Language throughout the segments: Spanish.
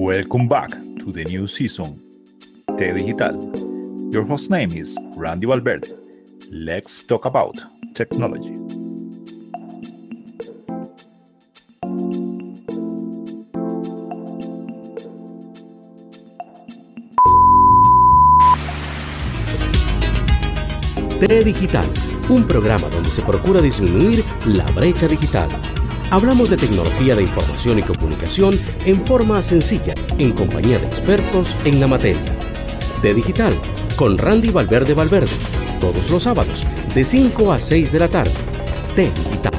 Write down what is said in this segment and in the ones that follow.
Welcome back to the new season, T Digital. Your host name is Randy Valverde. Let's talk about technology. T Digital, un programa donde se procura disminuir la brecha digital. Hablamos de tecnología de información y comunicación en forma sencilla, en compañía de expertos en la materia. T Digital, con Randy Valverde Valverde, todos los sábados, de 5 a 6 de la tarde. T Digital.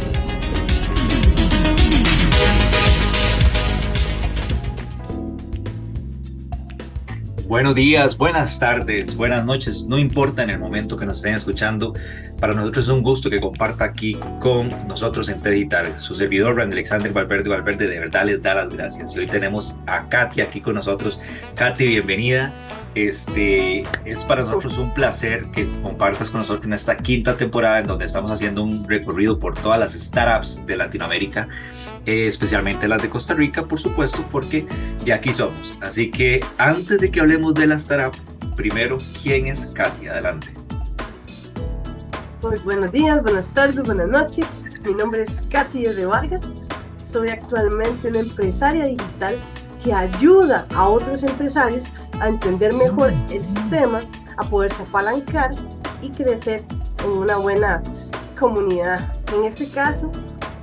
Buenos días, buenas tardes, buenas noches, no importa en el momento que nos estén escuchando. Para nosotros es un gusto que comparta aquí con nosotros en Digital. Su servidor, Randy Alexander Valverde Valverde, de verdad les da las gracias. Y hoy tenemos a Katy aquí con nosotros. Katy, bienvenida. Este, es para nosotros un placer que compartas con nosotros en esta quinta temporada en donde estamos haciendo un recorrido por todas las startups de Latinoamérica eh, especialmente las de Costa Rica, por supuesto, porque de aquí somos. Así que antes de que hablemos de la startup, primero, ¿quién es Katy? Adelante. Buenos días, buenas tardes, buenas noches. Mi nombre es Katy de Vargas. Soy actualmente una empresaria digital que ayuda a otros empresarios a entender mejor el sistema, a poderse apalancar y crecer en una buena comunidad. En este caso,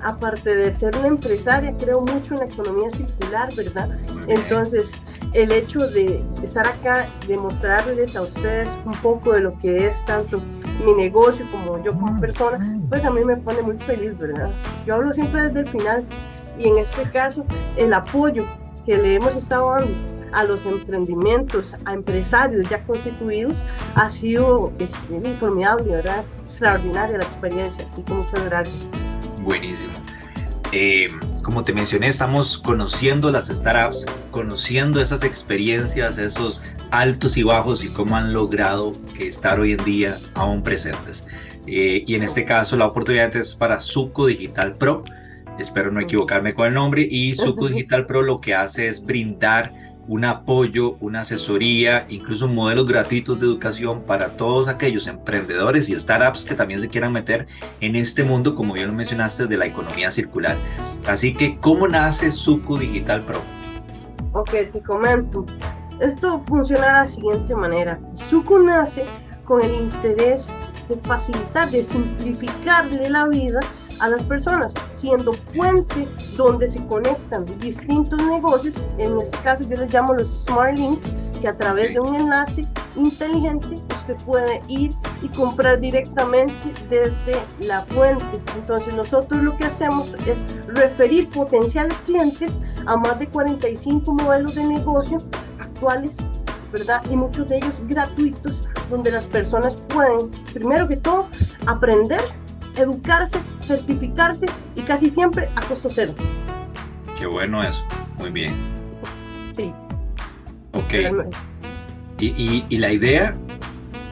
aparte de ser una empresaria, creo mucho en la economía circular, ¿verdad? Entonces, el hecho de estar acá, de mostrarles a ustedes un poco de lo que es tanto mi negocio como yo como persona, pues a mí me pone muy feliz, ¿verdad? Yo hablo siempre desde el final y en este caso el apoyo que le hemos estado dando a los emprendimientos, a empresarios ya constituidos, ha sido es, formidable, ¿verdad? Extraordinaria la experiencia, así que muchas gracias. Buenísimo. Eh, como te mencioné, estamos conociendo las startups, conociendo esas experiencias, esos altos y bajos y cómo han logrado estar hoy en día aún presentes. Eh, y en este caso la oportunidad es para Suco Digital Pro. Espero no equivocarme con el nombre. Y Suco Digital Pro lo que hace es brindar un apoyo, una asesoría, incluso modelos gratuitos de educación para todos aquellos emprendedores y startups que también se quieran meter en este mundo, como bien lo mencionaste, de la economía circular. Así que, ¿cómo nace Suco Digital Pro? Ok, te comento. Esto funciona de la siguiente manera. Suco nace con el interés de facilitar, de simplificarle la vida a las personas, siendo puente donde se conectan distintos negocios, en este caso yo les llamo los Smart Links, que a través de un enlace inteligente usted puede ir y comprar directamente desde la fuente. Entonces nosotros lo que hacemos es referir potenciales clientes a más de 45 modelos de negocio actuales, ¿verdad? Y muchos de ellos gratuitos, donde las personas pueden, primero que todo, aprender educarse, certificarse y casi siempre a costo cero. Qué bueno eso, muy bien. Sí. Ok. Y, y, la idea,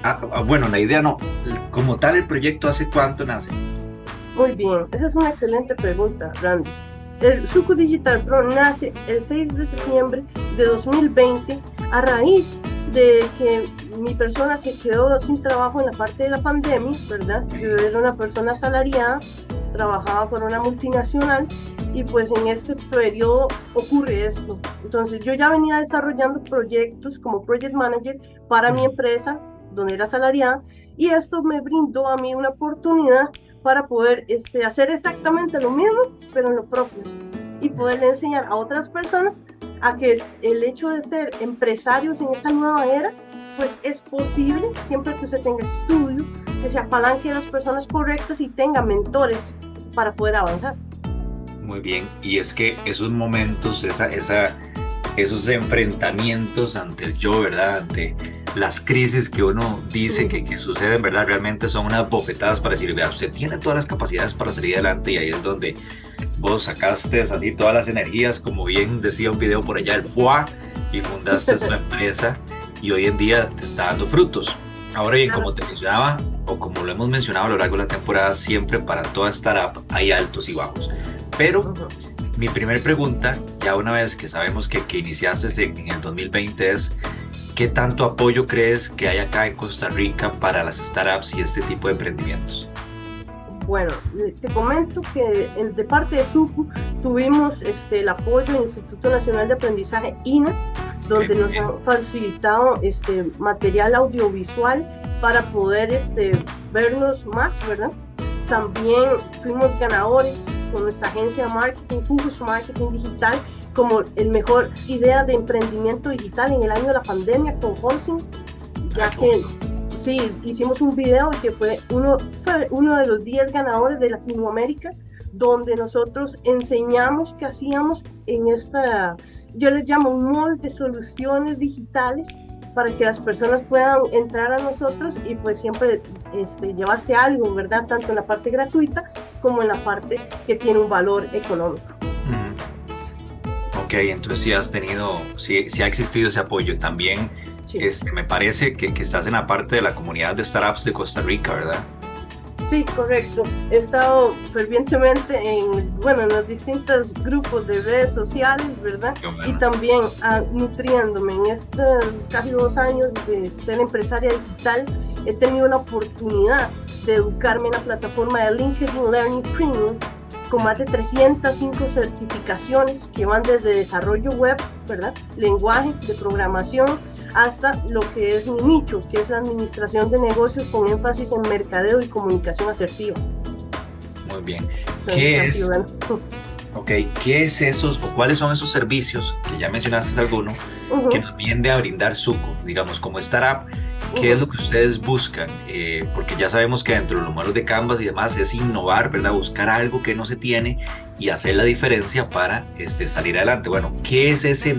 ah, ah, bueno, la idea no, como tal el proyecto, ¿hace cuánto nace? Muy bien, esa es una excelente pregunta, Randy. El Suco Digital Pro nace el 6 de septiembre de 2020 a raíz de que mi persona se quedó sin trabajo en la parte de la pandemia, ¿verdad? Yo era una persona asalariada, trabajaba por una multinacional y pues en este periodo ocurre esto. Entonces yo ya venía desarrollando proyectos como project manager para mi empresa, donde era asalariada, y esto me brindó a mí una oportunidad para poder este, hacer exactamente lo mismo, pero en lo propio, y poder enseñar a otras personas a que el hecho de ser empresarios en esta nueva era, pues es posible siempre que usted tenga estudio, que se apalanque a las personas correctas y tenga mentores para poder avanzar. Muy bien, y es que esos momentos, esa, esa, esos enfrentamientos ante el yo, ¿verdad? Ante las crisis que uno dice que, que, suceden, ¿verdad? Realmente son unas bofetadas para decir, vea, usted tiene todas las capacidades para salir adelante y ahí es donde vos sacaste así todas las energías, como bien decía un video por allá, el FUA, y fundaste una empresa y hoy en día te está dando frutos. Ahora bien, como te mencionaba, o como lo hemos mencionado a lo largo de la temporada, siempre para toda startup hay altos y bajos. Pero mi primer pregunta, ya una vez que sabemos que, que iniciaste en el 2020 es, ¿qué tanto apoyo crees que hay acá en Costa Rica para las startups y este tipo de emprendimientos? Bueno, te comento que de parte de SUCU tuvimos este, el apoyo del Instituto Nacional de Aprendizaje INA, donde nos han facilitado este, material audiovisual para poder este, vernos más, ¿verdad? También fuimos ganadores con nuestra agencia de marketing, Focus Marketing Digital, como el mejor idea de emprendimiento digital en el año de la pandemia con Holcim, ya que sí, hicimos un video que fue uno, de los 10 ganadores de Latinoamérica, donde nosotros enseñamos qué hacíamos en esta, yo les llamo un molde de soluciones digitales para que las personas puedan entrar a nosotros y pues siempre este, llevarse algo, ¿verdad? Tanto en la parte gratuita como en la parte que tiene un valor económico. Ok, entonces sí has tenido, sí, sí ha existido ese apoyo. También este, me parece que, que estás en la parte de la comunidad de startups de Costa Rica, ¿verdad? Sí, correcto. He estado fervientemente en, bueno, en los distintos grupos de redes sociales, ¿verdad? Y también ah, nutriéndome. En estos casi dos años de ser empresaria digital, he tenido la oportunidad de educarme en la plataforma de LinkedIn Learning Premium con más de 305 certificaciones que van desde desarrollo web, ¿verdad? Lenguaje de programación, hasta lo que es mi nicho, que es la administración de negocios con énfasis en mercadeo y comunicación asertiva. Muy bien. ¿Qué es, ok, ¿qué es esos o cuáles son esos servicios, que ya mencionaste alguno, que nos viene a brindar Suco, digamos, como startup? ¿Qué es lo que ustedes buscan? Eh, porque ya sabemos que dentro de los números de Canvas y demás es innovar, ¿verdad? Buscar algo que no se tiene y hacer la diferencia para este, salir adelante. Bueno, ¿qué es ese,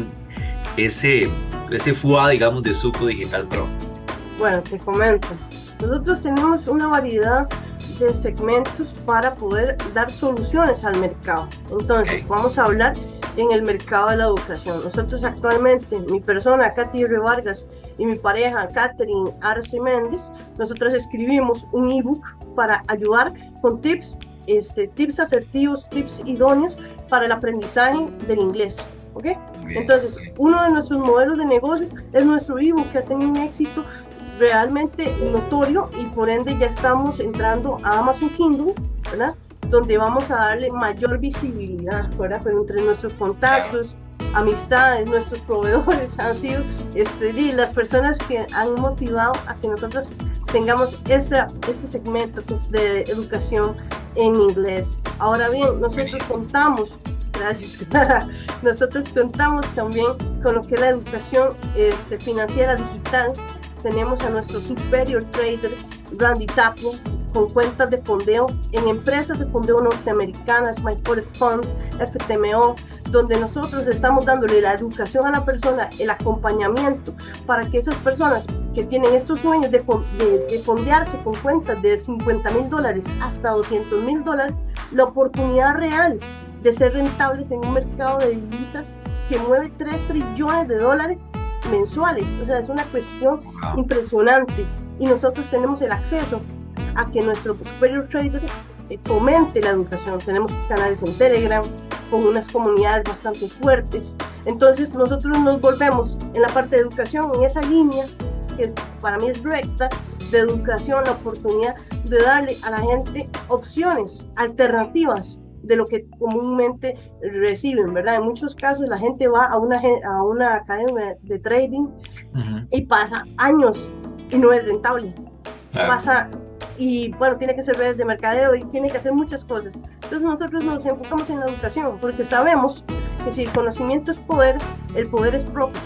ese ese FUA, digamos, de Suco Digital Pro? Bueno, te comento. Nosotros tenemos una variedad de segmentos para poder dar soluciones al mercado. Entonces, vamos a hablar en el mercado de la educación. Nosotros actualmente, mi persona, Katy R. Vargas, y mi pareja, Catherine Arce Méndez, nosotros escribimos un ebook para ayudar con tips, este, tips asertivos, tips idóneos para el aprendizaje del inglés. ¿ok? Entonces, uno de nuestros modelos de negocio es nuestro ebook que ha tenido un éxito realmente notorio y por ende ya estamos entrando a Amazon Kindle, ¿verdad? Donde vamos a darle mayor visibilidad, ¿verdad? Pero entre nuestros contactos, amistades, nuestros proveedores han sido este, las personas que han motivado a que nosotros tengamos este, este segmento que es de educación en inglés. Ahora bien, nosotros contamos Gracias. Nosotros contamos también con lo que es la educación este, financiera digital. Tenemos a nuestro superior trader, Randy Tapio, con cuentas de fondeo en empresas de fondeo norteamericanas, My Funds, FTMO, donde nosotros estamos dándole la educación a la persona, el acompañamiento, para que esas personas que tienen estos sueños de, de fondearse con cuentas de 50 mil dólares hasta 200 mil dólares, la oportunidad real de ser rentables en un mercado de divisas que mueve 3 trillones de dólares mensuales. O sea, es una cuestión impresionante. Y nosotros tenemos el acceso a que nuestro superior trader eh, fomente la educación. Tenemos canales en Telegram con unas comunidades bastante fuertes. Entonces nosotros nos volvemos en la parte de educación, en esa línea que para mí es recta, de educación, la oportunidad de darle a la gente opciones, alternativas de lo que comúnmente reciben, ¿verdad? En muchos casos la gente va a una, a una academia de trading y pasa años y no es rentable. Pasa y bueno, tiene que ser redes de mercadeo y tiene que hacer muchas cosas. Entonces nosotros nos enfocamos en la educación porque sabemos que si el conocimiento es poder, el poder es propio.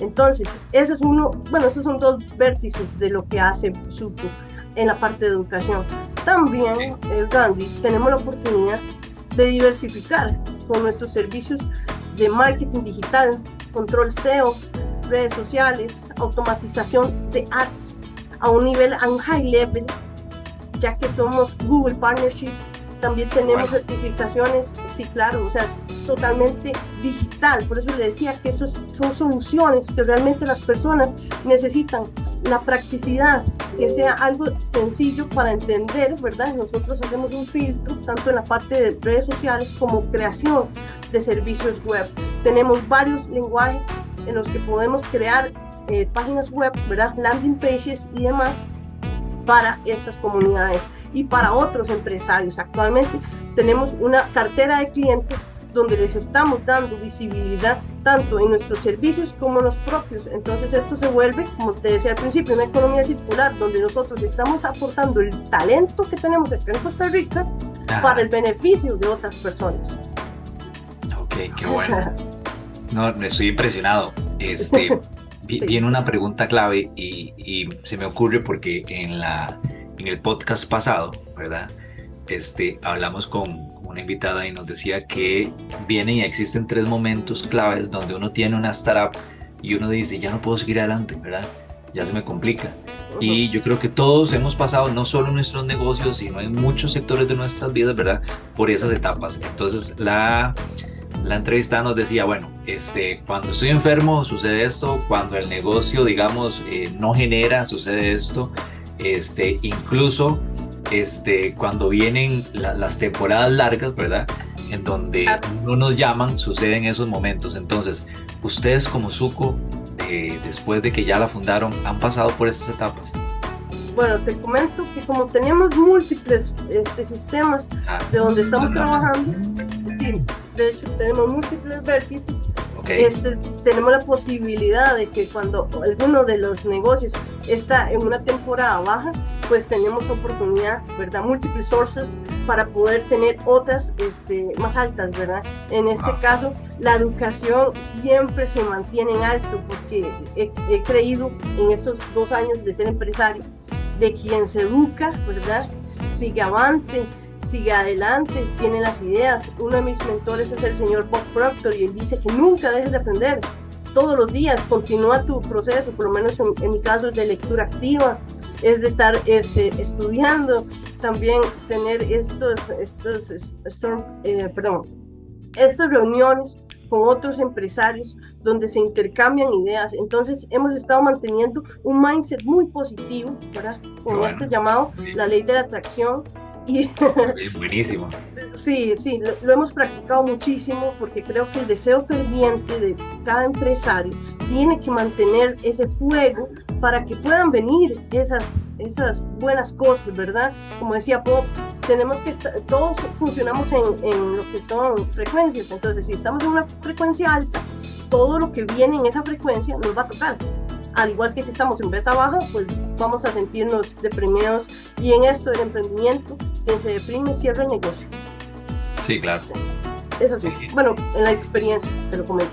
Entonces, ese es uno, bueno, esos son dos vértices de lo que hace Supo en la parte de educación. También, el Gandhi, tenemos la oportunidad de diversificar con nuestros servicios de marketing digital, control SEO, redes sociales, automatización de ads a un nivel, a un high level, ya que somos Google Partnership, también tenemos certificaciones, sí, claro, o sea, totalmente digital. Por eso le decía que esos son soluciones que realmente las personas necesitan la practicidad, que sea algo sencillo para entender, ¿verdad? Nosotros hacemos un filtro tanto en la parte de redes sociales como creación de servicios web. Tenemos varios lenguajes en los que podemos crear eh, páginas web, ¿verdad? Landing pages y demás para estas comunidades y para otros empresarios. Actualmente tenemos una cartera de clientes donde les estamos dando visibilidad tanto en nuestros servicios como en los propios. Entonces esto se vuelve, como te decía al principio, una economía circular donde nosotros estamos aportando el talento que tenemos acá en Costa Rica para el beneficio de otras personas. Ok, qué bueno. No, estoy impresionado. Este, viene una pregunta clave y, y, se me ocurre porque en, la, en el podcast pasado, ¿verdad? Este, hablamos con, una invitada y nos decía que viene y existen tres momentos claves donde uno tiene una startup y uno dice, ya no puedo seguir adelante, ¿verdad? Ya se me complica. Y yo creo que todos hemos pasado, no solo en nuestros negocios, sino en muchos sectores de nuestras vidas, ¿verdad? Por esas etapas. Entonces, la, la entrevista nos decía, bueno, este, cuando estoy enfermo sucede esto, cuando el negocio, digamos, eh, no genera, sucede esto, este, incluso este, cuando vienen las temporadas largas, ¿verdad? En donde no nos llaman, suceden esos momentos. Entonces, ustedes como Suco, eh, después de que ya la fundaron, han pasado por estas etapas. Bueno, te comento que como tenemos múltiples este, sistemas ah, de donde estamos trabajando, de hecho tenemos múltiples vértices, este, tenemos la posibilidad de que cuando alguno de los negocios está en una temporada baja, pues tenemos oportunidad, ¿verdad? Múltiples sources para poder tener otras este, más altas, ¿verdad? En este ah. caso, la educación siempre se mantiene en alto porque he, he creído en estos dos años de ser empresario, de quien se educa, ¿verdad? Sigue avante, sigue adelante, tiene las ideas. Uno de mis mentores es el señor Bob Proctor y él dice que nunca dejes de aprender. Todos los días continúa tu proceso, por lo menos en, mi caso es de lectura activa, es de estar este, estudiando, también tener estos, estos, eh, perdón, estas reuniones con otros empresarios donde se intercambian ideas. Entonces hemos estado manteniendo un mindset muy positivo, ¿verdad? Con este llamado la ley de la atracción, y, Buenísimo. Sí, sí, lo, hemos practicado muchísimo porque creo que el deseo ferviente de cada empresario tiene que mantener ese fuego para que puedan venir esas, esas buenas cosas, ¿verdad? Como decía Pop, tenemos que estar, todos funcionamos en, en lo que son frecuencias, entonces si estamos en una frecuencia alta, todo lo que viene en esa frecuencia nos va a tocar al igual que si estamos en beta baja, pues vamos a sentirnos deprimidos. Y en esto del emprendimiento, quien se deprime cierra el negocio. Sí, claro. Es así. Bueno, en la experiencia, te lo comento.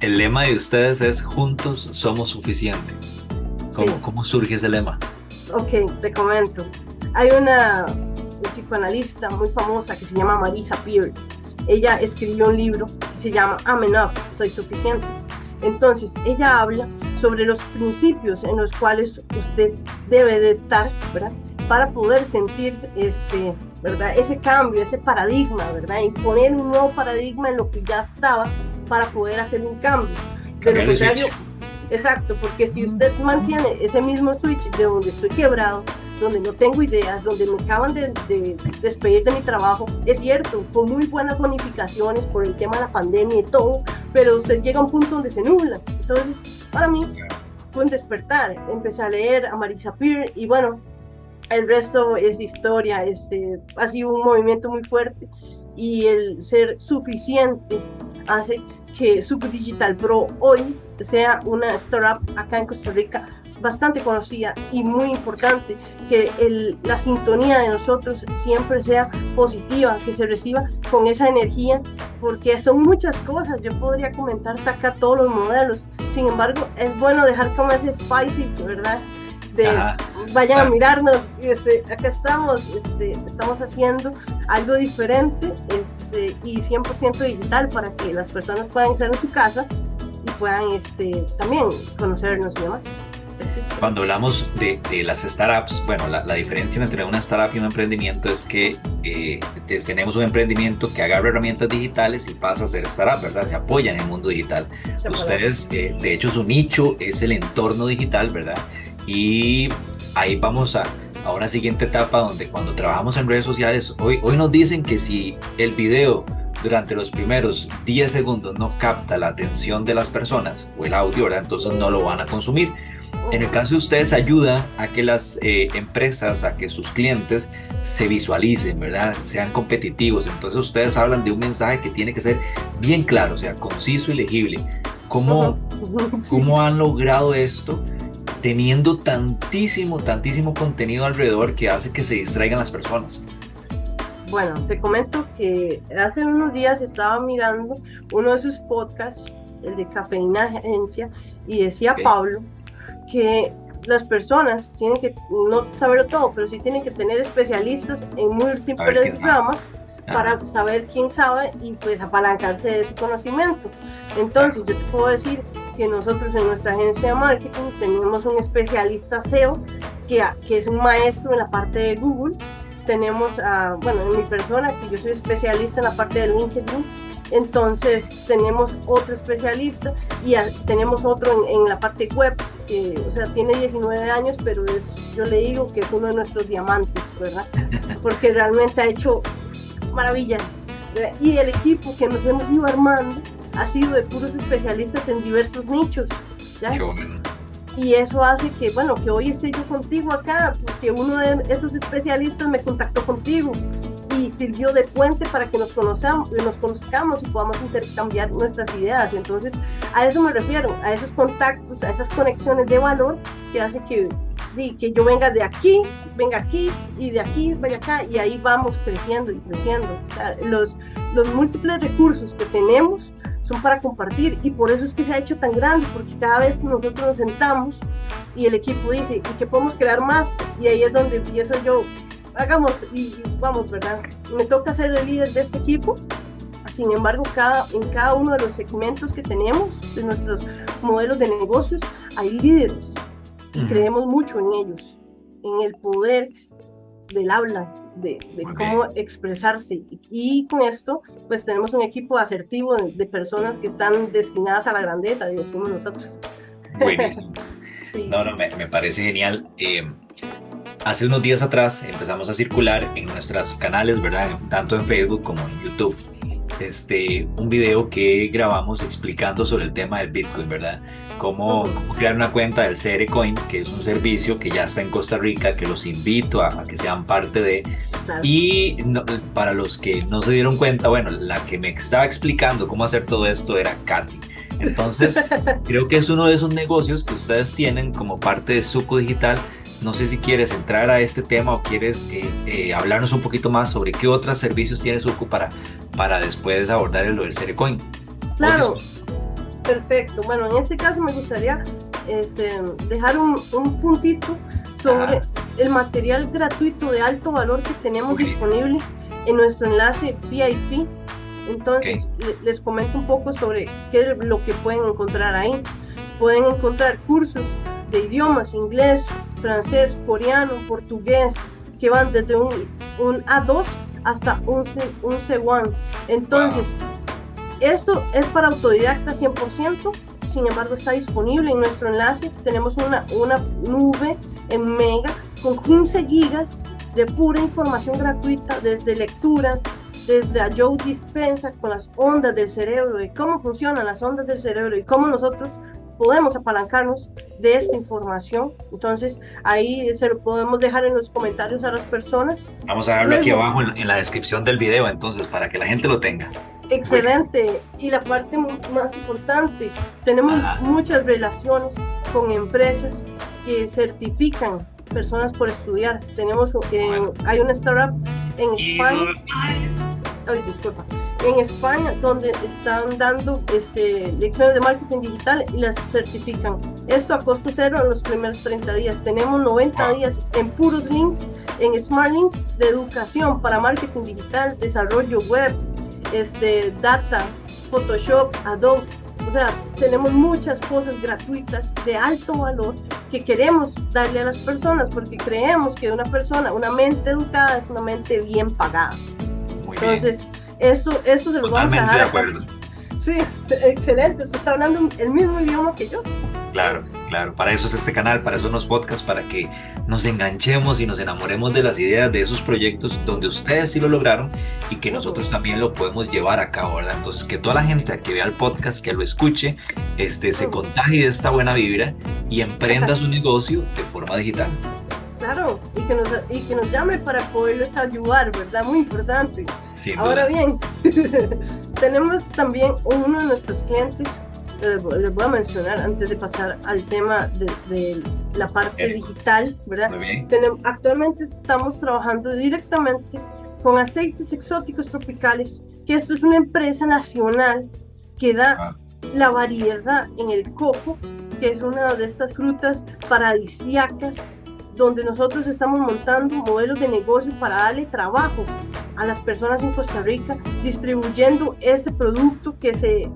El lema de ustedes es Juntos somos suficientes. ¿Cómo, ¿Cómo surge ese lema? Ok, te comento. Hay una psicoanalista muy famosa que se llama Marisa Peer. Ella escribió un libro que se llama I'm Enough, Soy Suficiente. Entonces, ella habla sobre los principios en los cuales usted debe de estar, ¿verdad? Para poder sentir este, ¿verdad? Ese cambio, ese paradigma, ¿verdad? Imponer un nuevo paradigma en lo que ya estaba para poder hacer un cambio. De lo contrario, exacto, porque si usted mantiene ese mismo switch de donde estoy quebrado, donde no tengo ideas, donde me acaban de, de, despedir de mi trabajo, es cierto, con muy buenas bonificaciones por el tema de la pandemia y todo, pero usted llega a un punto donde se nubla. Entonces, para mí fue un despertar. Empecé a leer a Marisa Peer y bueno, el resto es historia. Este, ha sido un movimiento muy fuerte y el ser suficiente hace que Super Digital Pro hoy sea una startup acá en Costa Rica bastante conocida y muy importante, que el, la sintonía de nosotros siempre sea positiva, que se reciba con esa energía, porque son muchas cosas, yo podría comentar acá todos los modelos, sin embargo es bueno dejar como ese spicy, ¿verdad? De, vayan a mirarnos, este, acá estamos, este, estamos haciendo algo diferente este, y 100% digital para que las personas puedan estar en su casa y puedan este, también conocernos y demás. Cuando hablamos de, las startups, bueno, la, diferencia entre una startup y un emprendimiento es que eh, tenemos un emprendimiento que agarra herramientas digitales y pasa a ser startup, ¿verdad? Se apoya en el mundo digital. Ustedes, eh, de hecho, su nicho es el entorno digital, ¿verdad? Y ahí vamos a, a una siguiente etapa donde cuando trabajamos en redes sociales, hoy, hoy nos dicen que si el video durante los primeros 10 segundos no capta la atención de las personas o el audio, ¿verdad? entonces no lo van a consumir. En el caso de ustedes ayuda a que las eh, empresas, a que sus clientes se visualicen, ¿verdad? Sean competitivos. Entonces ustedes hablan de un mensaje que tiene que ser bien claro, o sea, conciso y legible. ¿Cómo, cómo han logrado esto teniendo tantísimo, tantísimo contenido alrededor que hace que se distraigan las personas? Bueno, te comento que hace unos días estaba mirando uno de sus podcasts, el de Cafeína Agencia, y decía Pablo que las personas tienen que no saberlo todo, pero sí tienen que tener especialistas en múltiples ramas para saber quién sabe y pues apalancarse de ese conocimiento. Entonces, yo te puedo decir que nosotros en nuestra agencia de marketing tenemos un especialista SEO que, que es un maestro en la parte de Google tenemos, a, bueno, en mi persona, que yo soy especialista en la parte de LinkedIn, entonces tenemos otro especialista y tenemos otro en, la parte web, que, o sea, tiene 19 años, pero es, yo le digo que es uno de nuestros diamantes, ¿verdad? Porque realmente ha hecho maravillas. Y el equipo que nos hemos ido armando ha sido de puros especialistas en diversos nichos. ¿ya? y eso hace que, bueno, que hoy esté yo contigo acá, porque uno de esos especialistas me contactó contigo y sirvió de puente para que nos conozcamos, nos conozcamos y podamos intercambiar nuestras ideas. Entonces, a eso me refiero, a esos contactos, a esas conexiones de valor que hace que, que yo venga de aquí, venga aquí y de aquí vaya acá y ahí vamos creciendo y creciendo. los, los múltiples recursos que tenemos son para compartir y por eso es que se ha hecho tan grande, porque cada vez nosotros nos sentamos y el equipo dice, ¿y qué podemos crear más? Y ahí es donde empiezo yo, hagamos y, vamos, ¿verdad? Me toca ser el líder de este equipo, sin embargo, cada, en cada uno de los segmentos que tenemos, de nuestros modelos de negocios, hay líderes y creemos mucho en ellos, en el poder del habla, de, cómo expresarse. Y con esto, pues tenemos un equipo asertivo de, personas que están destinadas a la grandeza, decimos nosotros. No, no, me, parece genial. Eh, hace unos días atrás empezamos a circular en nuestros canales, ¿verdad? Tanto en Facebook como en YouTube este, un video que grabamos explicando sobre el tema del Bitcoin, ¿verdad? Cómo, crear una cuenta del Cerecoin, que es un servicio que ya está en Costa Rica, que los invito a, que sean parte de. Y para los que no se dieron cuenta, bueno, la que me estaba explicando cómo hacer todo esto era Katy. Entonces, creo que es uno de esos negocios que ustedes tienen como parte de Suco Digital no sé si quieres entrar a este tema o quieres eh, eh, hablarnos un poquito más sobre qué otros servicios tiene Suco para, para después abordar el del Cerecoin. Claro, perfecto. Bueno, en este caso me gustaría este, dejar un, puntito sobre el material gratuito de alto valor que tenemos disponible en nuestro enlace VIP. Entonces, les comento un poco sobre qué es lo que pueden encontrar ahí. Pueden encontrar cursos de idiomas, inglés, francés, coreano, portugués, que van desde un, un A2 hasta un, C, un C1. Entonces, esto es para autodidacta 100%, sin embargo está disponible en nuestro enlace. Tenemos una, una nube en Mega con 15 gigas de pura información gratuita desde lectura, desde a Joe Dispensa con las ondas del cerebro y cómo funcionan las ondas del cerebro y cómo nosotros podemos apalancarnos de esta información. Entonces, ahí se lo podemos dejar en los comentarios a las personas. Vamos a dejarlo aquí abajo en, la descripción del video, entonces, para que la gente lo tenga. Excelente. Y la parte más importante, tenemos muchas relaciones con empresas que certifican personas por estudiar. Tenemos, eh, hay una startup en España. Ay, disculpa en España donde están dando este, lecciones de marketing digital y las certifican. Esto a costo cero en los primeros 30 días. Tenemos 90 días en puros links, en Smart Links de educación para marketing digital, desarrollo web, este, data, Photoshop, Adobe. O sea, tenemos muchas cosas gratuitas de alto valor que queremos darle a las personas porque creemos que una persona, una mente educada es una mente bien pagada. Entonces, eso, eso se lo vamos a dejar. De acuerdo. Sí, excelente. Se está hablando el mismo idioma que yo. Claro, claro. Para eso es este canal, para eso son los podcasts, para que nos enganchemos y nos enamoremos de las ideas de esos proyectos donde ustedes sí lo lograron y que nosotros también lo podemos llevar a cabo, ¿verdad? Entonces, que toda la gente que vea el podcast, que lo escuche, este, se contagie de esta buena vibra y emprenda su negocio de forma digital. Claro, y que nos, y que nos llame para poderles ayudar, ¿verdad? Muy importante. Ahora bien, tenemos también uno de nuestros clientes les voy a mencionar antes de pasar al tema de, la parte digital, ¿verdad? Tenemos, actualmente estamos trabajando directamente con aceites exóticos tropicales, que esto es una empresa nacional que da ah. la variedad en el coco, que es una de estas frutas paradisíacas, donde nosotros estamos montando modelos de negocio para darle trabajo a las personas en Costa Rica, distribuyendo ese producto que se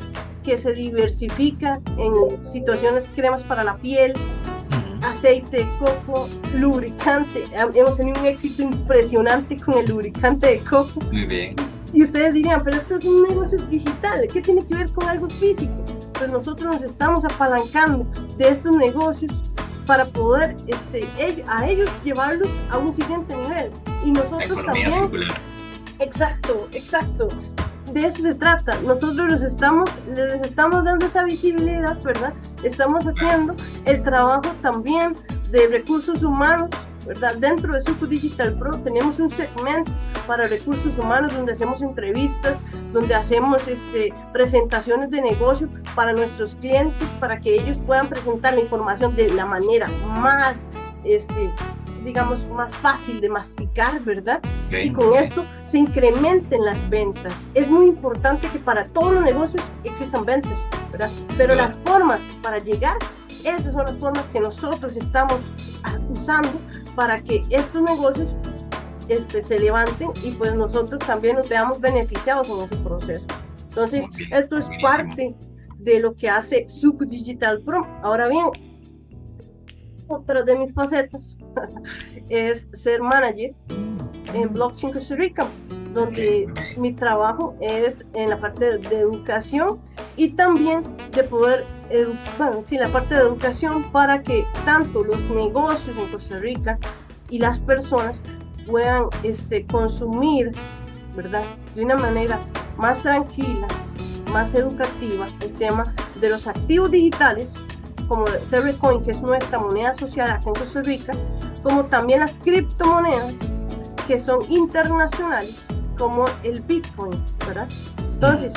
que se diversifica en situaciones cremas para la piel, aceite de coco, lubricante. Hemos tenido un éxito impresionante con el lubricante de coco. Muy bien. Y ustedes dirían, pero esto es un negocio digital, ¿qué tiene que ver con algo físico? Pues nosotros nos estamos apalancando de estos negocios para poder este, a ellos llevarlos a un siguiente nivel. Y nosotros también. Exacto, exacto de eso se trata. Nosotros les estamos, les estamos dando esa visibilidad, ¿verdad? Estamos haciendo el trabajo también de recursos humanos, ¿verdad? Dentro de Suco Digital Pro tenemos un segmento para recursos humanos donde hacemos entrevistas, donde hacemos este, presentaciones de negocio para nuestros clientes, para que ellos puedan presentar la información de la manera más este, digamos, más fácil de masticar, ¿verdad? Y con esto se incrementen las ventas. Es muy importante que para todos los negocios existan ventas, ¿verdad? Pero las formas para llegar, esas son las formas que nosotros estamos usando para que estos negocios este, se levanten y pues nosotros también nos veamos beneficiados en ese proceso. Entonces, esto es parte de lo que hace Suco Digital Pro. Ahora bien, otra de mis facetas es ser manager en Blockchain Costa Rica, donde mi trabajo es en la parte de, educación y también de poder educar, sí, la parte de educación para que tanto los negocios en Costa Rica y las personas puedan este, consumir, ¿verdad? De una manera más tranquila, más educativa el tema de los activos digitales como Coin, que es nuestra moneda social aquí en Costa Rica, como también las criptomonedas que son internacionales, como el Bitcoin, ¿verdad? Entonces,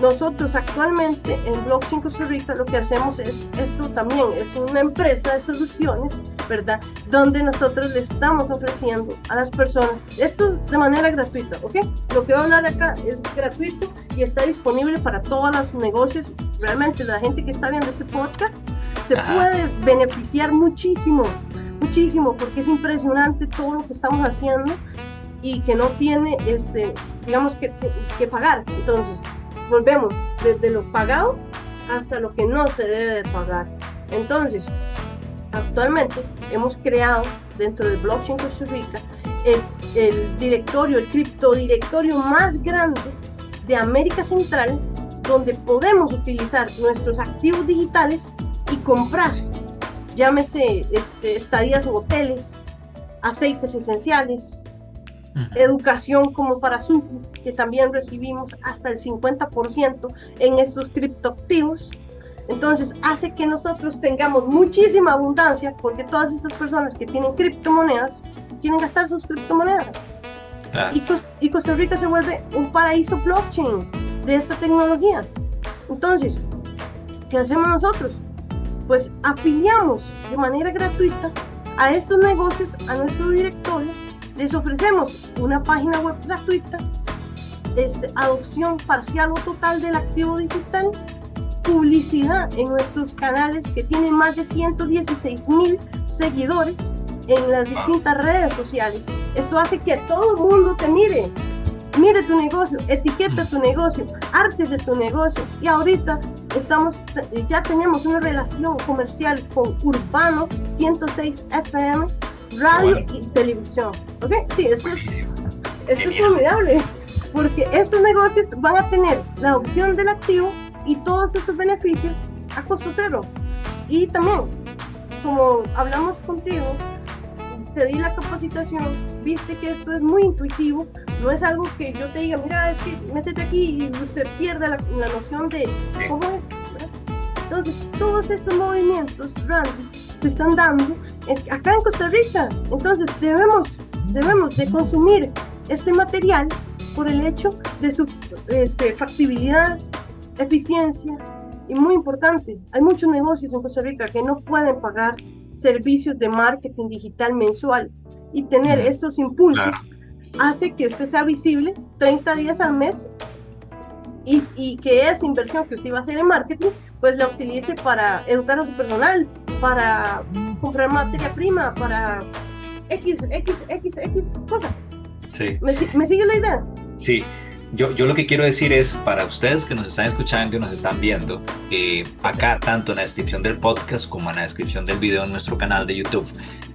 nosotros actualmente en Blockchain Costa Rica lo que hacemos es, esto también es una empresa de soluciones, ¿verdad? Donde nosotros le estamos ofreciendo a las personas, esto de manera gratuita, ¿ok? Lo que voy a hablar acá es gratuito y está disponible para todos los negocios. Realmente la gente que está viendo este podcast se puede beneficiar muchísimo, muchísimo, porque es impresionante todo lo que estamos haciendo y que no tiene, este, digamos, que, que, pagar. Entonces, volvemos desde lo pagado hasta lo que no se debe de pagar. Entonces, actualmente hemos creado dentro del blockchain Costa Rica el, el directorio, el criptodirectorio más grande de América Central, donde podemos utilizar nuestros activos digitales y comprar, llámese este, estadías en hoteles, aceites esenciales, educación como para su, que también recibimos hasta el 50% en estos criptoactivos. Entonces hace que nosotros tengamos muchísima abundancia porque todas estas personas que tienen criptomonedas quieren gastar sus criptomonedas. Y, y Costa Rica se vuelve un paraíso blockchain de esta tecnología. Entonces, ¿qué hacemos nosotros? Pues afiliamos de manera gratuita a estos negocios, a nuestro directorio, les ofrecemos una página web gratuita, este, adopción parcial o total del activo digital, publicidad en nuestros canales que tienen más de 116 mil seguidores en las distintas redes sociales. Esto hace que todo el mundo te mire, mire tu negocio, etiqueta tu negocio, arte de tu negocio. Y ahorita estamos, ya tenemos una relación comercial con Urbano 106 FM, radio y televisión. ¿Ok? Sí, esto es, esto es formidable. Porque estos negocios van a tener la opción del activo y todos estos beneficios a costo cero. Y también, como hablamos contigo, te di la capacitación, viste que esto es muy intuitivo, no es algo que yo te diga, mira, es que métete aquí y se pierde la, noción de cómo es. Entonces, todos estos movimientos, Randy, se están dando acá en Costa Rica. Entonces, debemos, debemos de consumir este material por el hecho de su este, factibilidad, eficiencia y muy importante, hay muchos negocios en Costa Rica que no pueden pagar servicios de marketing digital mensual y tener esos impulsos hace que usted sea visible 30 días al mes y, y, que esa inversión que usted va a hacer en marketing pues la utilice para educar a su personal, para comprar materia prima, para X, X, X, X cosas. Sí. ¿Me, ¿Me sigue la idea? Sí, yo, yo, lo que quiero decir es, para ustedes que nos están escuchando y nos están viendo, eh, acá tanto en la descripción del podcast como en la descripción del video en nuestro canal de YouTube,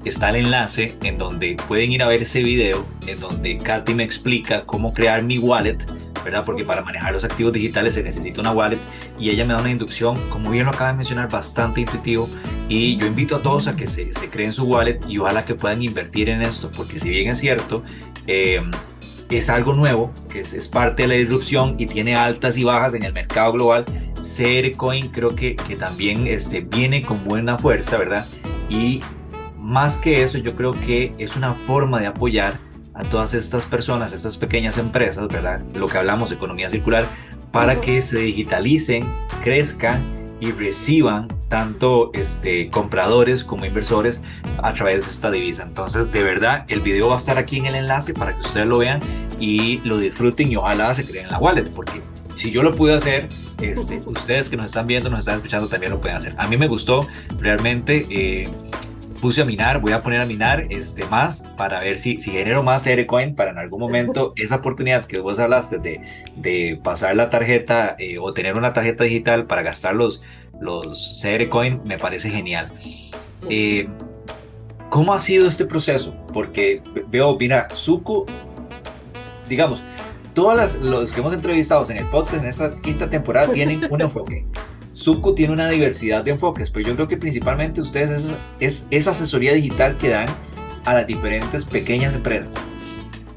está el enlace en donde pueden ir a ver ese video, en donde Katy me explica cómo crear mi wallet, ¿verdad? Porque para manejar los activos digitales se necesita una wallet y ella me da una inducción, como bien lo acaba de mencionar, bastante intuitivo y yo invito a todos a que se, se creen su wallet y ojalá que puedan invertir en esto, porque si bien es cierto, eh, es algo nuevo, que es, parte de la disrupción y tiene altas y bajas en el mercado global. Coin creo que, que también este, viene con buena fuerza, ¿verdad? Y más que eso, yo creo que es una forma de apoyar a todas estas personas, estas pequeñas empresas, ¿verdad? Lo que hablamos, economía circular, para que se digitalicen, crezcan y reciban tanto este, compradores como inversores a través de esta divisa. Entonces, de verdad, el video va a estar aquí en el enlace para que ustedes lo vean y lo disfruten y ojalá se creen en la wallet, porque si yo lo pude hacer, este, ustedes que nos están viendo, nos están escuchando, también lo pueden hacer. A mí me gustó realmente. Eh, puse a minar, voy a poner a minar este, más para ver si, si genero más Coin para en algún momento esa oportunidad que vos hablaste de, de pasar la tarjeta eh, o tener una tarjeta digital para gastar los, los Coin me parece genial. Eh, ¿Cómo ha sido este proceso? Porque veo, mira, Suku, digamos, todos los que hemos entrevistado en el podcast en esta quinta temporada tienen un enfoque. Suco tiene una diversidad de enfoques, pero yo creo que principalmente ustedes es, esa asesoría digital que dan a las diferentes pequeñas empresas.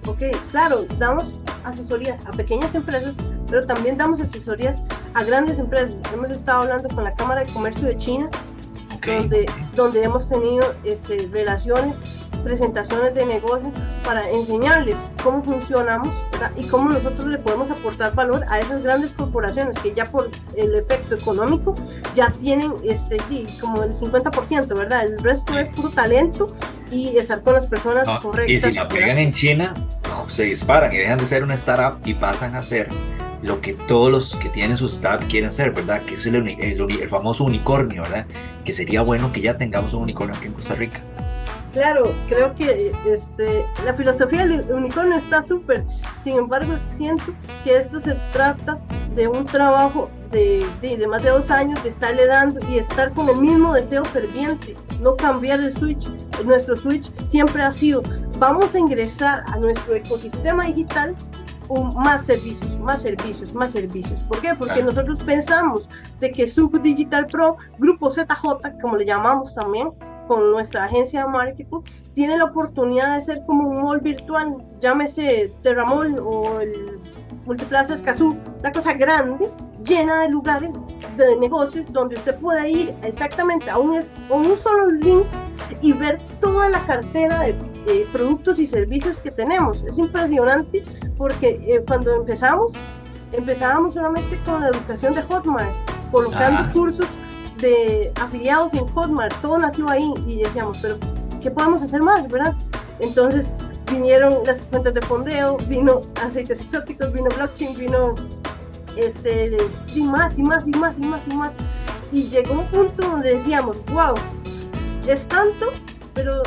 Ok, claro, damos asesorías a pequeñas empresas, pero también damos asesorías a grandes empresas. Hemos estado hablando con la Cámara de Comercio de China, donde, donde hemos tenido este, relaciones presentaciones de negocio para enseñarles cómo funcionamos y cómo nosotros le podemos aportar valor a esas grandes corporaciones que ya por el efecto económico ya tienen este como el 50%, ¿verdad? El resto es puro talento y estar con las personas correctas. Y si la pegan en China, se disparan y dejan de ser una startup y pasan a ser lo que todos los que tienen su startup quieren ser, ¿verdad? Que es el, el, el famoso unicornio, ¿verdad? Que sería bueno que ya tengamos un unicornio aquí en Costa Rica. Claro, creo que este, la filosofía del unicornio está súper. Sin embargo, siento que esto se trata de un trabajo de, de, más de dos años de estarle dando y estar con el mismo deseo ferviente, no cambiar el switch. Nuestro switch siempre ha sido, vamos a ingresar a nuestro ecosistema digital más servicios, más servicios, más servicios. ¿Por qué? Porque nosotros pensamos de que Sub Digital Pro, Grupo ZJ, como le llamamos también, con nuestra agencia de marketing, tiene la oportunidad de ser como un mall virtual, llámese Terramol o el Multiplaza Escazú, una cosa grande, llena de lugares de negocios donde usted puede ir exactamente a un, un solo link y ver toda la cartera de, productos y servicios que tenemos. Es impresionante porque eh, cuando empezamos, empezábamos solamente con la educación de Hotmart, colocando cursos de afiliados en Hotmart, todo nació ahí y decíamos, pero ¿qué podemos hacer más, verdad? Entonces vinieron las cuentas de fondeo, vino aceites exóticos, vino blockchain, vino este, y más y más y más y más y más. Y llegó un punto donde decíamos, wow, es tanto, pero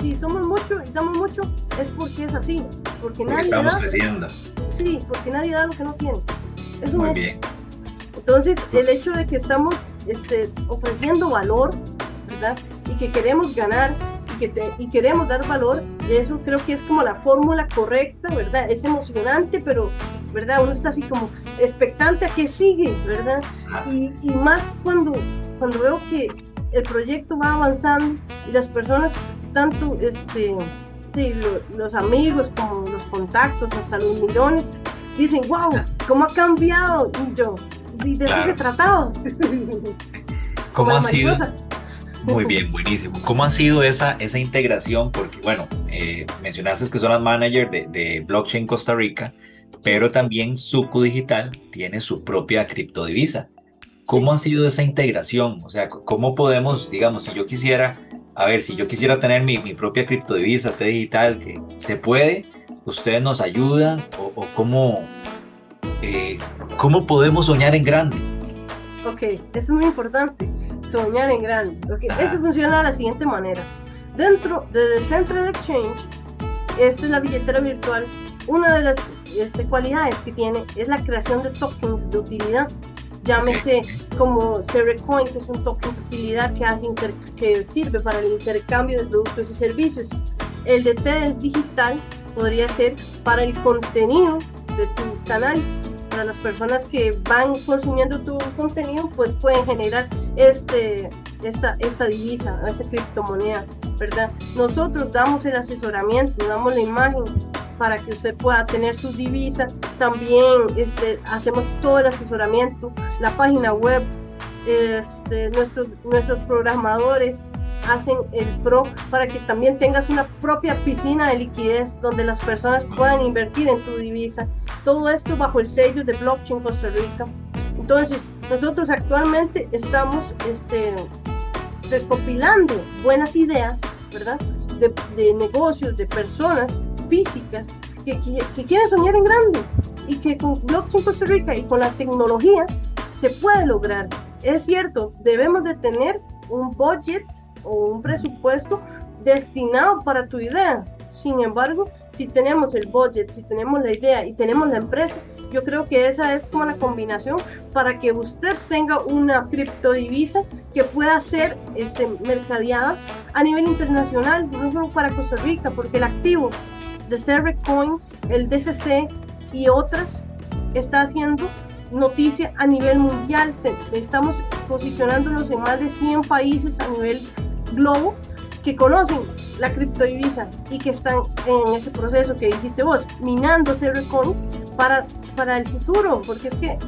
si somos mucho y damos mucho, es porque es así. Porque, nadie estamos da, creciendo. Sí, porque nadie da lo que no tiene. Es Muy bien. Entonces, el hecho de que estamos este, ofreciendo valor, ¿verdad? Y que queremos ganar y, que y queremos dar valor, eso creo que es como la fórmula correcta, ¿verdad? Es emocionante, pero, ¿verdad? Uno está así como expectante a que sigue, ¿verdad? Y, y más cuando, cuando veo que, el proyecto va avanzando y las personas, tanto este, los amigos como los contactos, hasta los millones, dicen, wow, ¿cómo ha cambiado? Y yo, ¿y de qué se trataba? ¿Cómo ha sido? Muy bien, buenísimo. ¿Cómo ha sido esa, esa integración? Porque, bueno, eh, mencionaste que son las managers de, de Blockchain Costa Rica, pero también Suku Digital tiene su propia criptodivisa. ¿Cómo ha sido esa integración? O sea, ¿cómo podemos, digamos, si yo quisiera, a ver, si yo quisiera tener mi, mi propia criptodivisa T digital, que se puede, ustedes nos ayudan o, cómo, eh, cómo podemos soñar en grande? Ok, eso es muy importante, soñar en grande. Okay, eso funciona de la siguiente manera. Dentro de Decentral Exchange, esta es la billetera virtual. Una de las este, cualidades que tiene es la creación de tokens de utilidad. Llámese como Coin, que es un token de utilidad que, hace que sirve para el intercambio de productos y servicios. El de TED digital podría ser para el contenido de tu canal. Para las personas que van consumiendo tu contenido, pues pueden generar este, esta, esta divisa, esa criptomoneda, ¿verdad? Nosotros damos el asesoramiento, damos la imagen para que usted pueda tener sus divisas. También este, hacemos todo el asesoramiento, la página web, este, nuestros, nuestros programadores hacen el pro para que también tengas una propia piscina de liquidez donde las personas puedan invertir en tu divisa. Todo esto bajo el sello de Blockchain Costa Rica. Entonces, nosotros actualmente estamos este, recopilando buenas ideas, ¿verdad? De, de negocios, de personas físicas que, que, que, quieren soñar en grande y que con Blockchain Costa Rica y con la tecnología se puede lograr. Es cierto, debemos de tener un budget o un presupuesto destinado para tu idea. Sin embargo, si tenemos el budget, si tenemos la idea y tenemos la empresa, yo creo que esa es como la combinación para que usted tenga una criptodivisa que pueda ser este, mercadeada a nivel internacional, no solo para Costa Rica, porque el activo de Coin, el DCC y otras está haciendo noticia a nivel mundial. Estamos posicionándonos en más de 100 países a nivel globo que conocen la criptodivisa y que están en ese proceso que dijiste vos, minando coins para, para el futuro, porque es que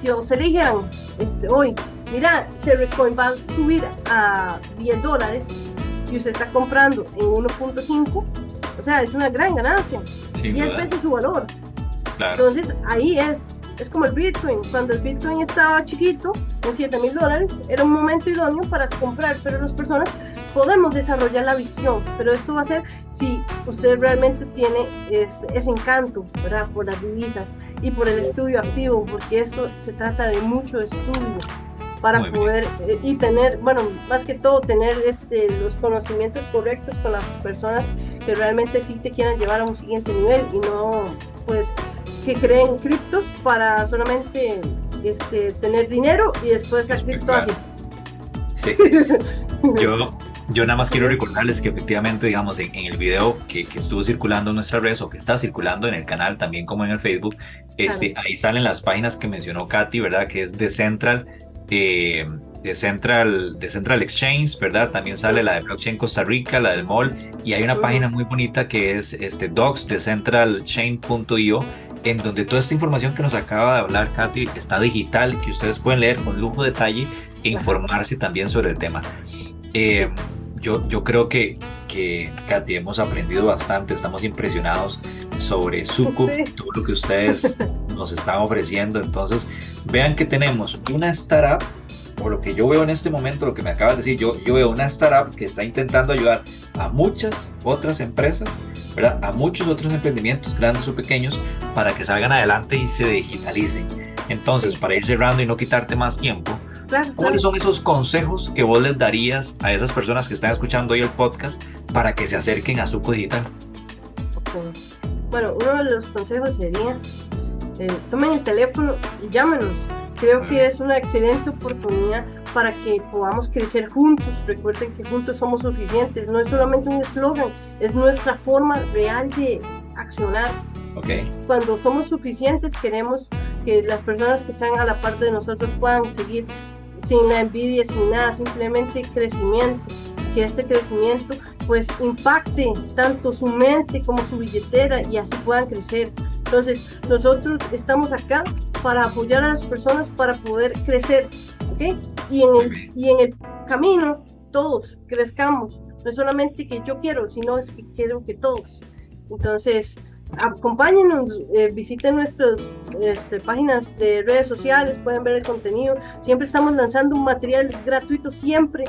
si os eligieran este, hoy, mira, coin va a subir a 10 dólares y usted está comprando en 1.5, o sea, es una gran ganancia, 10 veces su valor. Entonces ahí es, es como el Bitcoin. Cuando el Bitcoin estaba chiquito, en 7 mil dólares, era un momento idóneo para comprar, pero las personas podemos desarrollar la visión, pero esto va a ser si usted realmente tiene ese, encanto, ¿verdad? Por las divisas y por el estudio activo, porque esto se trata de mucho estudio para poder eh, y tener, bueno, más que todo tener este, los conocimientos correctos con las personas que realmente sí te quieran llevar a un siguiente nivel y no pues que creen criptos para solamente este, tener dinero y después la cripto así. Sí. Yo, yo nada más quiero recordarles que efectivamente, digamos, en, el video que, que, estuvo circulando en nuestra redes o que está circulando en el canal, también como en el Facebook, este, ahí salen las páginas que mencionó Katy, ¿verdad? Que es de Central, eh, de Central, de Central Exchange, ¿verdad? También sale la de Blockchain Costa Rica, la del MOL, y hay una página muy bonita que es este, docs de centralchain.io en donde toda esta información que nos acaba de hablar Katy está digital, que ustedes pueden leer con lujo de detalle e informarse también sobre el tema. Eh, yo, yo creo que, que, Katy, hemos aprendido bastante, estamos impresionados sobre Suku, todo lo que ustedes nos están ofreciendo. Entonces, vean que tenemos una startup, o lo que yo veo en este momento, lo que me acabas de decir, yo, yo veo una startup que está intentando ayudar a muchas otras empresas, ¿verdad? A muchos otros emprendimientos, grandes o pequeños, para que salgan adelante y se digitalicen. Entonces, para ir cerrando y no quitarte más tiempo, ¿Cuáles son esos consejos que vos les darías a esas personas que están escuchando hoy el podcast para que se acerquen a Suco Digital? Bueno, uno de los consejos sería, eh, tomen el teléfono y llámenos. Creo que es una excelente oportunidad para que podamos crecer juntos. Recuerden que juntos somos suficientes. No es solamente un eslogan, es nuestra forma real de accionar. Okay. Cuando somos suficientes queremos que las personas que están a la parte de nosotros puedan seguir sin la envidia, sin nada, simplemente crecimiento, que este crecimiento pues impacte tanto su mente como su billetera y así puedan crecer. Entonces, nosotros estamos acá para apoyar a las personas para poder crecer, ¿ok? Y en el, y en el camino todos crezcamos. No es solamente que yo quiero, sino es que quiero que todos. Entonces, acompáñenos, eh, visiten nuestras este, páginas de redes sociales, pueden ver el contenido. Siempre estamos lanzando un material gratuito, siempre,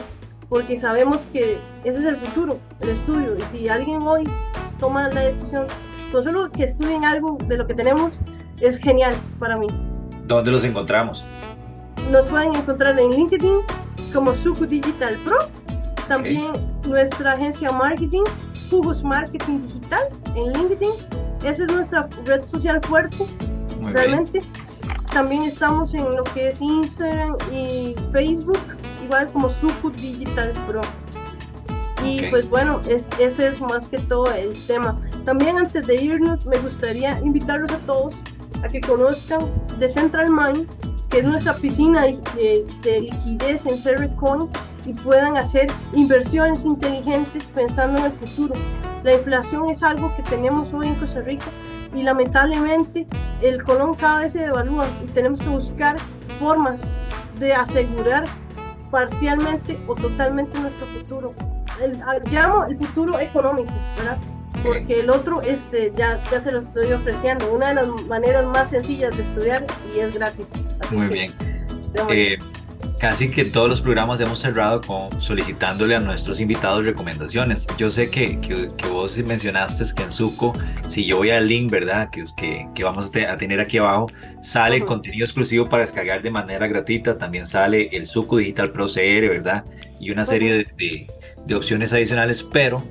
porque sabemos que ese es el futuro, el estudio. Y si alguien hoy toma la decisión, no solo que estudien algo de lo que tenemos, es genial para mí. ¿Dónde los encontramos? Nos pueden encontrar en LinkedIn como Suku Digital Pro, también nuestra agencia marketing, Jugos Marketing Digital en LinkedIn. Esa es nuestra red social fuerte, realmente. También estamos en lo que es Instagram y Facebook, igual como Suku Digital Pro. Y pues bueno, es, ese es más que todo el tema. También antes de irnos, me gustaría invitarlos a todos a que conozcan The Central Mind, que es nuestra piscina de, de liquidez en Coin y puedan hacer inversiones inteligentes pensando en el futuro. La inflación es algo que tenemos hoy en Costa Rica y lamentablemente el colón cada vez se devalúa y tenemos que buscar formas de asegurar parcialmente o totalmente nuestro futuro. El, ah, llamo el futuro económico, ¿verdad? Porque el otro este, ya, ya se lo estoy ofreciendo. Una de las maneras más sencillas de estudiar y es gratis. Muy bien. Eh, casi que todos los programas hemos cerrado con solicitándole a nuestros invitados recomendaciones. Yo sé que, que, vos mencionaste que en Suco, si yo voy al link, ¿verdad? Que, que, que vamos a tener aquí abajo, sale contenido exclusivo para descargar de manera gratuita. También sale el Suco Digital Pro CR, ¿verdad? Y una serie de, de, de opciones adicionales, pero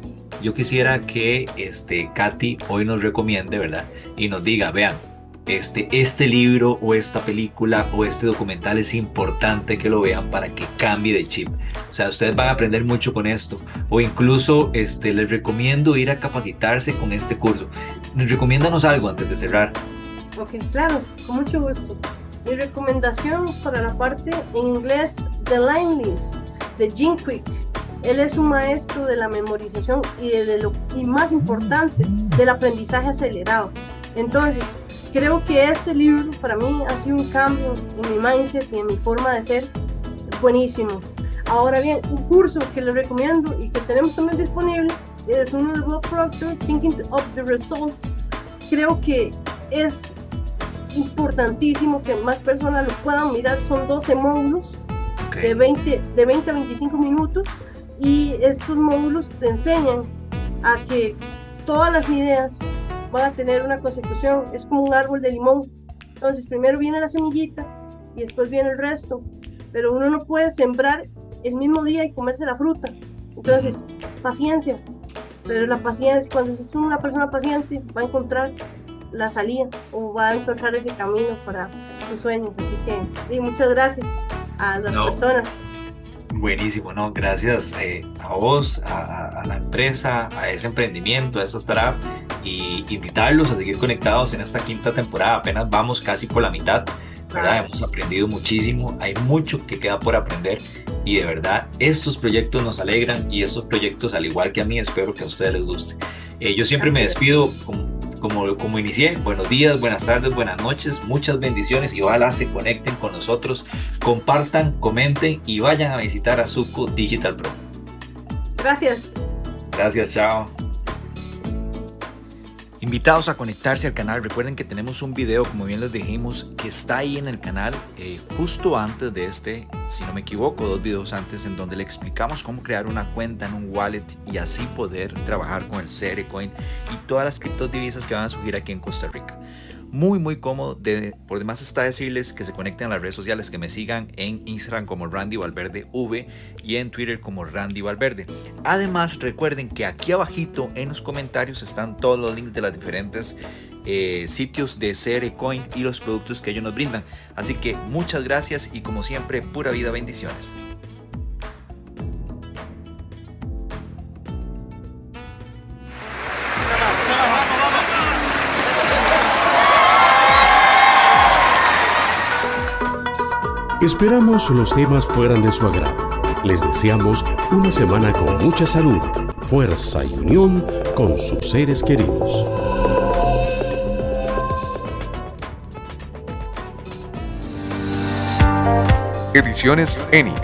yo quisiera que este, Katy hoy nos recomiende, ¿verdad? Y nos diga, vean, este, este libro o esta película o este documental es importante que lo vean para que cambie de chip. O sea, ustedes van a aprender mucho con esto. O incluso este, les recomiendo ir a capacitarse con este curso. Recomiéndanos algo antes de cerrar. Ok, claro, con mucho gusto. Mi recomendación para la parte en inglés, The Line List, de Jim Quick. Él es un maestro de la memorización y, de lo, y más importante, del aprendizaje acelerado. Entonces, creo que este libro para mí ha sido un cambio en mi mindset y en mi forma de ser buenísimo. Ahora bien, un curso que les recomiendo y que tenemos también disponible es uno de Bob Proctor, Thinking of the Results. Creo que es importantísimo que más personas lo puedan mirar. Son 12 módulos de, 20, de 20 a 25 minutos y estos módulos te enseñan a que todas las ideas van a tener una consecución, es como un árbol de limón. Entonces primero viene la semillita y después viene el resto, pero uno no puede sembrar el mismo día y comerse la fruta. Entonces, paciencia, pero la paciencia, cuando es una persona paciente, va a encontrar la salida o va a encontrar ese camino para sus sueños. Así que muchas gracias a las personas. Buenísimo, ¿no? Gracias eh, a vos, a, a, la empresa, a ese emprendimiento, a esa startup y invitarlos a seguir conectados en esta quinta temporada. Apenas vamos casi por la mitad, ¿verdad? Hemos aprendido muchísimo, hay mucho que queda por aprender y de verdad estos proyectos nos alegran y estos proyectos, al igual que a mí, espero que a ustedes les guste. Eh, yo siempre me despido como, como, como inicié. Buenos días, buenas tardes, buenas noches, muchas bendiciones y ojalá se conecten con nosotros, compartan, comenten y vayan a visitar a Suco Digital Pro. Gracias. Gracias, chao. Invitados a conectarse al canal, recuerden que tenemos un video, como bien les dijimos, que está ahí en el canal eh, justo antes de este, si no me equivoco, dos videos antes, en donde le explicamos cómo crear una cuenta en un wallet y así poder trabajar con el Coin y todas las criptodivisas que van a surgir aquí en Costa Rica muy muy cómodo. De, por demás está decirles que se conecten a las redes sociales, que me sigan en Instagram como Randy Valverde V y en Twitter como Randy Valverde. Además recuerden que aquí abajito en los comentarios están todos los links de las diferentes eh, sitios de CR Coin y los productos que ellos nos brindan. Así que muchas gracias y como siempre pura vida bendiciones. Esperamos los temas fueran de su agrado. Les deseamos una semana con mucha salud, fuerza y unión con sus seres queridos. Ediciones ENI,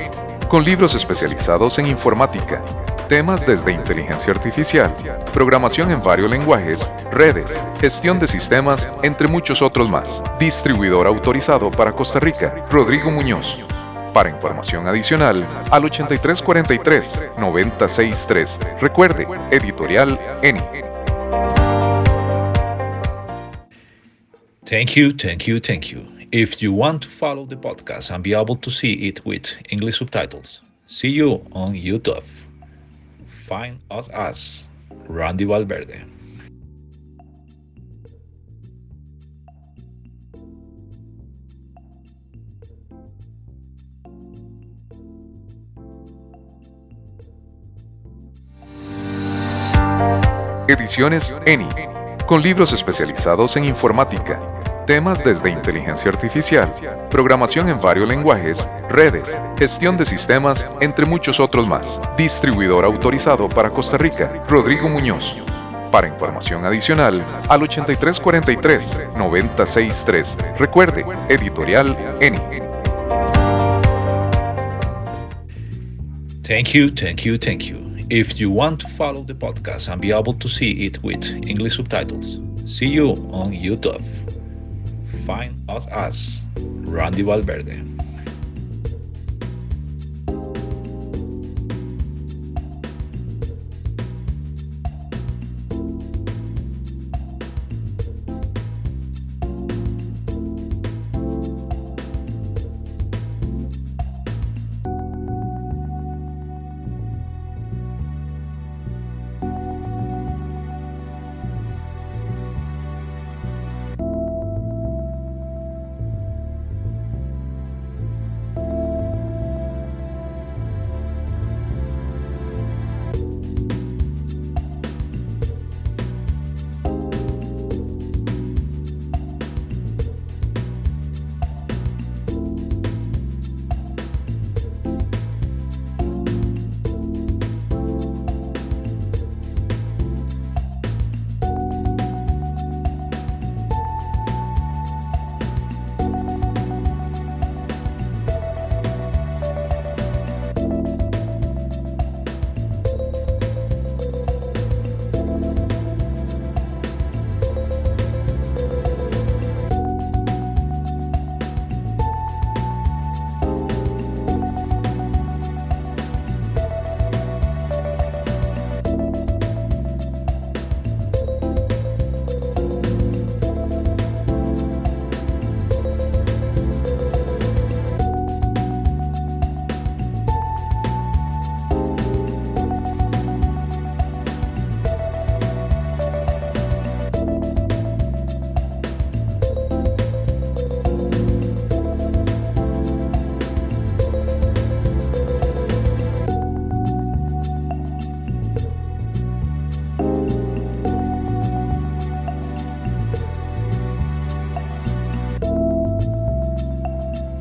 con libros especializados en informática, temas desde inteligencia artificial, programación en varios lenguajes, redes, gestión de sistemas, entre muchos otros más. Distribuidor autorizado para Costa Rica, Rodrigo Muñoz. Para información adicional, al 8343-963. Recuerde, editorial ENI. Thank you, thank you, thank you. If you want to follow the podcast and be able to see it with English subtitles, see you on YouTube. Find us as Randy Valverde. Ediciones ENI, con libros especializados en informática, temas desde inteligencia artificial, programación en varios lenguajes, redes, gestión de sistemas, entre muchos otros más. Distribuidor autorizado para Costa Rica, Rodrigo Muñoz. Para información adicional, al 8343-963. Recuerde, editorial ENI. Thank you, thank you, thank you. If you want to follow the podcast and be able to see it with English subtitles, see you on YouTube. Find us as Randy Valverde.